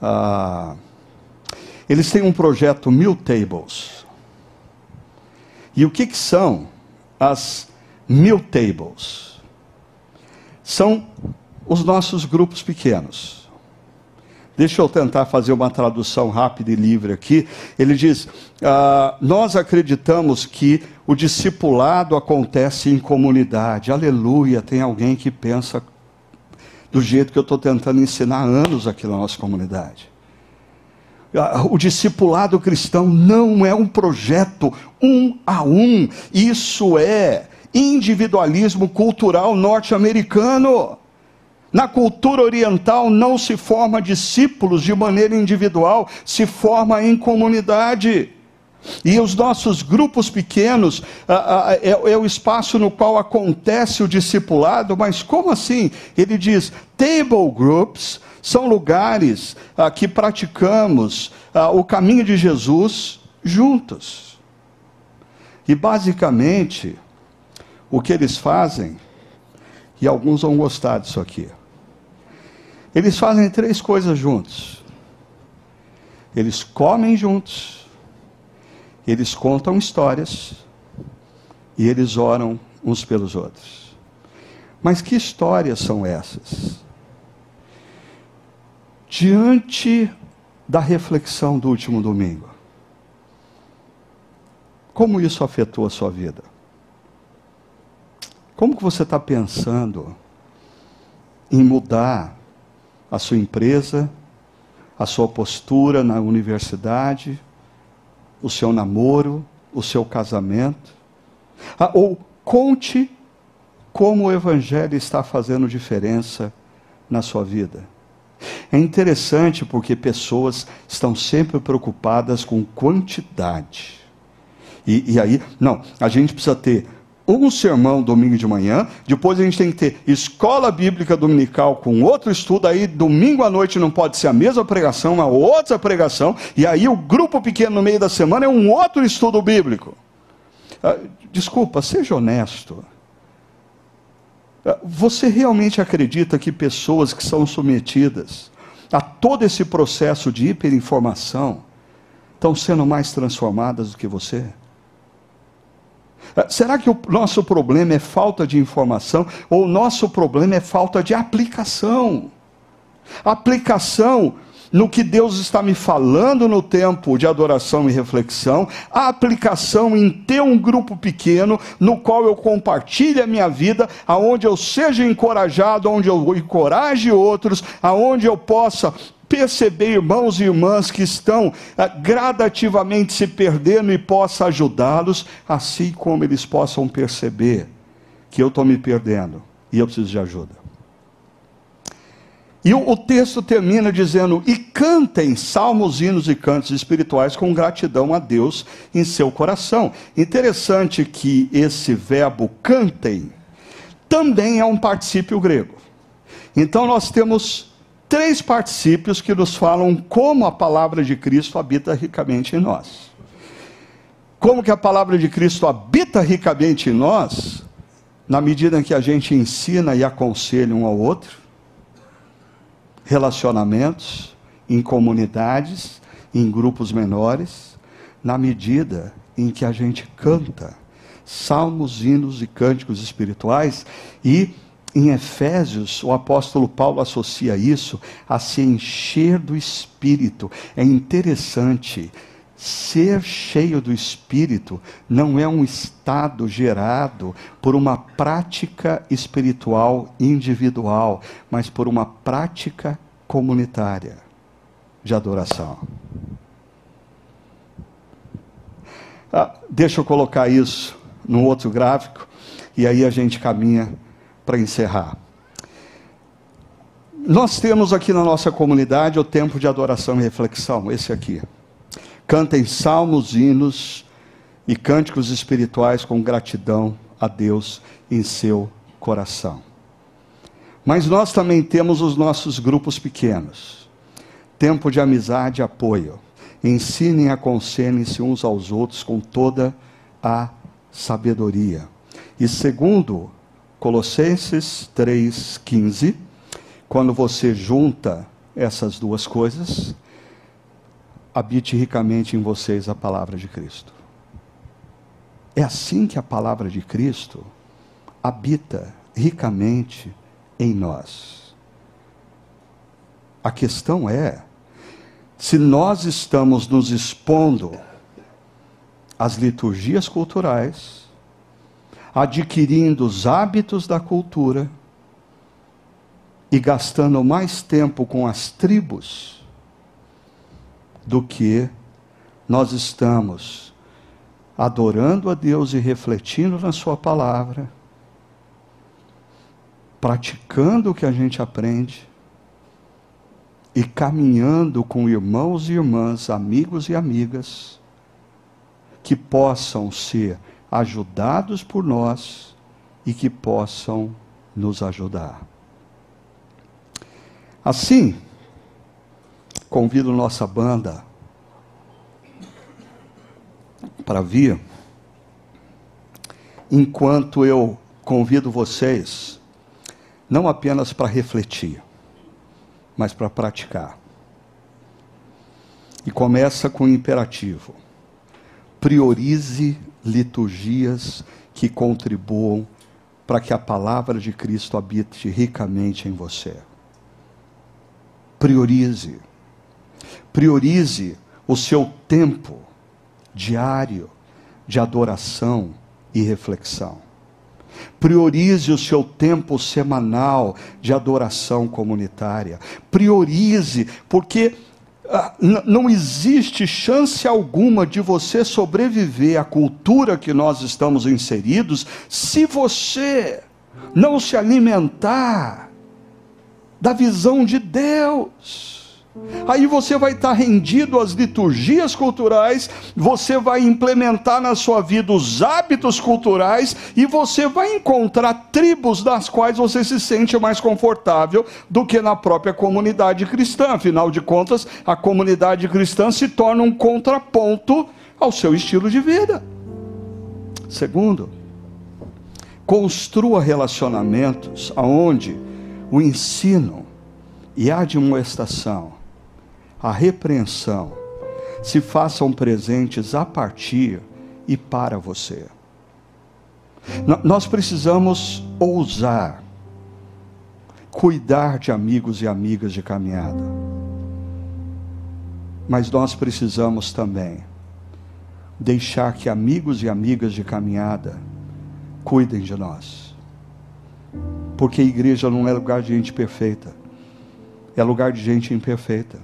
Ah, eles têm um projeto Mil Tables. E o que, que são as Mil Tables? São os nossos grupos pequenos. Deixa eu tentar fazer uma tradução rápida e livre aqui. Ele diz: ah, Nós acreditamos que o discipulado acontece em comunidade. Aleluia, tem alguém que pensa do jeito que eu estou tentando ensinar há anos aqui na nossa comunidade. Ah, o discipulado cristão não é um projeto um a um, isso é individualismo cultural norte-americano. Na cultura oriental não se forma discípulos de maneira individual, se forma em comunidade. E os nossos grupos pequenos ah, ah, é, é, o espaço no qual acontece o discipulado, mas como assim? Ele diz: table groups são lugares ah, que praticamos o caminho de Jesus juntos. E basicamente, o que eles fazem, e alguns vão gostar disso aqui. Eles fazem três coisas juntos. Eles comem juntos, eles contam histórias e eles oram uns pelos outros. Mas que histórias são essas? Diante da reflexão do último domingo, como isso afetou a sua vida? Como que você está pensando em mudar a sua empresa, a sua postura na universidade, o seu namoro, o seu casamento. Ah, ou conte como o Evangelho está fazendo diferença na sua vida. É interessante porque pessoas estão sempre preocupadas com quantidade. E, e aí, não, a gente precisa ter um sermão domingo de manhã, depois a gente tem que ter escola bíblica dominical com outro estudo, aí domingo à noite não pode ser a mesma pregação, uma outra pregação, e aí o grupo pequeno no meio da semana é um outro estudo bíblico. Ah, desculpa, seja honesto. Ah, você realmente acredita que pessoas que são submetidas a todo esse processo de hiperinformação estão sendo mais transformadas do que você? Ah, será que o nosso problema é falta de informação ou o nosso problema é falta de aplicação? Aplicação no que Deus está me falando no tempo de adoração e reflexão, a aplicação em ter um grupo pequeno no qual eu compartilhe a minha vida, aonde eu seja encorajado, onde eu encoraje outros, aonde eu possa perceber irmãos e irmãs que estão ah, gradativamente se perdendo e possa ajudá-los, assim como eles possam perceber que eu estou me perdendo e eu preciso de ajuda. E o, o, texto termina dizendo: E cantem salmos, hinos e cantos espirituais com gratidão a Deus em seu coração. Interessante que esse verbo cantem também é um particípio grego. Então nós temos três particípios que nos falam como a palavra de Cristo habita ricamente em nós. Como que a palavra de Cristo habita ricamente em nós, na medida em que a gente ensina e aconselha um ao outro, relacionamentos, em comunidades, em grupos menores, na medida em que a gente canta salmos, hinos e cânticos espirituais e em Efésios, o apóstolo Paulo associa isso a se encher do Espírito. É interessante. Ser cheio do Espírito não é um estado gerado por uma prática espiritual individual, mas por uma prática comunitária de adoração. Ah, deixa eu colocar isso no outro gráfico e aí a gente caminha para encerrar. Nós temos aqui na nossa comunidade o tempo de adoração e reflexão, esse aqui. Cantem salmos, hinos e cânticos espirituais com gratidão a Deus em seu coração. Mas nós também temos os nossos grupos pequenos. Tempo de amizade e apoio. Ensinem aconselhem-se uns aos outros com toda a sabedoria. E segundo Colossenses 3,15, quando você junta essas duas coisas, habite ricamente em vocês a palavra de Cristo. É assim que a palavra de Cristo habita ricamente em nós. A questão é se nós estamos nos expondo às liturgias culturais, adquirindo os hábitos da cultura e gastando mais tempo com as tribos do que nós estamos adorando a Deus e refletindo na Sua palavra, praticando o que a gente aprende e caminhando com irmãos e irmãs, amigos e amigas, que possam ser ajudados por nós e que possam nos ajudar. Assim, convido nossa banda para vir, enquanto eu convido vocês, não apenas para refletir, mas para praticar. E começa com o imperativo: priorize liturgias que contribuam para que a palavra de Cristo habite ricamente em você. Priorize. Priorize o seu tempo diário de adoração e reflexão. Priorize o seu tempo semanal de adoração comunitária. Priorize, porque não existe chance alguma de você sobreviver à cultura que nós estamos inseridos se você não se alimentar da visão de Deus. Aí você vai estar rendido às liturgias culturais, você vai implementar na sua vida os hábitos culturais e você vai encontrar tribos das quais você se sente mais confortável do que na própria comunidade cristã. Afinal de contas, a comunidade cristã se torna um contraponto ao seu estilo de vida. Segundo, construa relacionamentos aonde o ensino e a admoestação a repreensão se façam presentes a partir e para você. Nós precisamos ousar cuidar de amigos e amigas de caminhada. Mas nós precisamos também deixar que amigos e amigas de caminhada cuidem de nós. Porque a igreja não é lugar de gente perfeita, é lugar de gente imperfeita.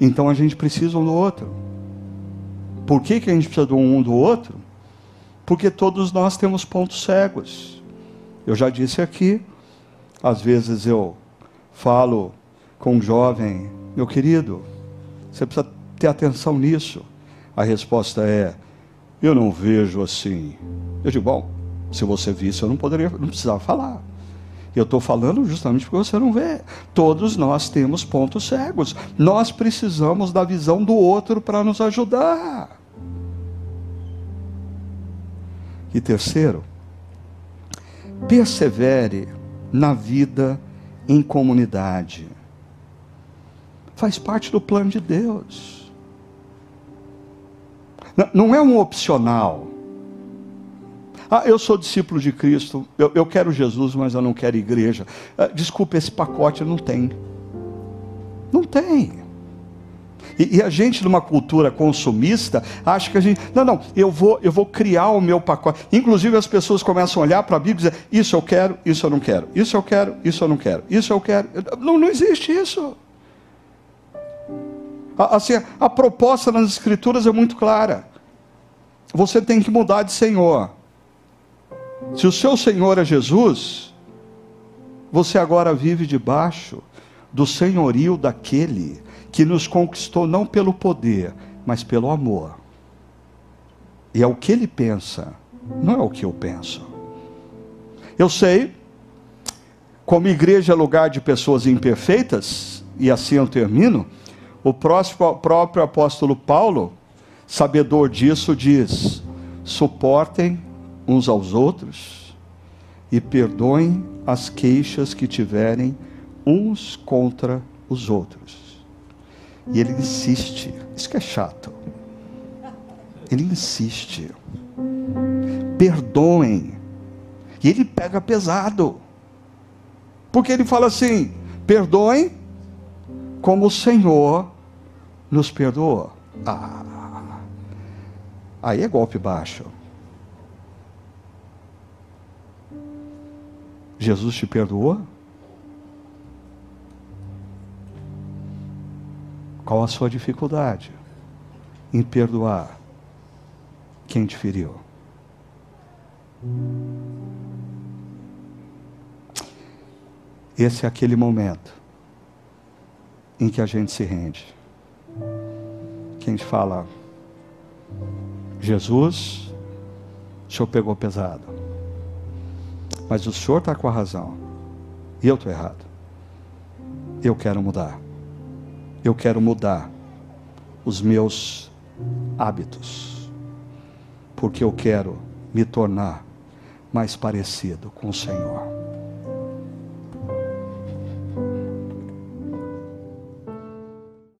Então a gente precisa um do outro. Por que, que a gente precisa de um do outro? Porque todos nós temos pontos cegos. Eu já disse aqui, às vezes eu falo com um jovem, meu querido, você precisa ter atenção nisso. A resposta é: eu não vejo assim. Eu digo, bom, se você visse, eu não poderia, não precisava falar. Eu estou falando justamente porque você não vê. Todos nós temos pontos cegos. Nós precisamos da visão do outro para nos ajudar. E terceiro, persevere na vida em comunidade. Faz parte do plano de Deus. Não é um opcional. Ah, eu sou discípulo de Cristo, eu, eu quero Jesus, mas eu não quero igreja. Ah, desculpa, esse pacote não tem. Não tem. E, e, a gente, numa cultura consumista, acha que a gente. Não, não, eu vou, eu vou criar o meu pacote. Inclusive, as pessoas começam a olhar para a Bíblia e dizer: Isso eu quero, isso eu não quero. Isso eu quero, isso eu não quero. Isso eu quero. Não, não existe isso. Assim, a proposta nas Escrituras é muito clara. Você tem que mudar de Senhor. Se o seu Senhor é Jesus, você agora vive debaixo do senhorio daquele que nos conquistou não pelo poder, mas pelo amor. E é o que ele pensa, não é o que eu penso. Eu sei, como igreja é lugar de pessoas imperfeitas, e assim eu termino, o próprio apóstolo Paulo, sabedor disso, diz: suportem uns aos outros e perdoem as queixas que tiverem uns contra os outros. E ele insiste, isso que é chato. Ele insiste. Perdoem. E ele pega pesado. Porque ele fala assim: perdoem como o Senhor nos perdoa. Ah, aí é golpe baixo. Jesus te perdoa? Qual a sua dificuldade em perdoar quem te feriu? Esse é aquele momento em que a gente se rende. Que a gente fala, Jesus, o Senhor pegou pesado. Mas o Senhor está com a razão. E eu estou errado. Eu quero mudar. Eu quero mudar os meus hábitos. Porque eu quero me tornar mais parecido com o Senhor.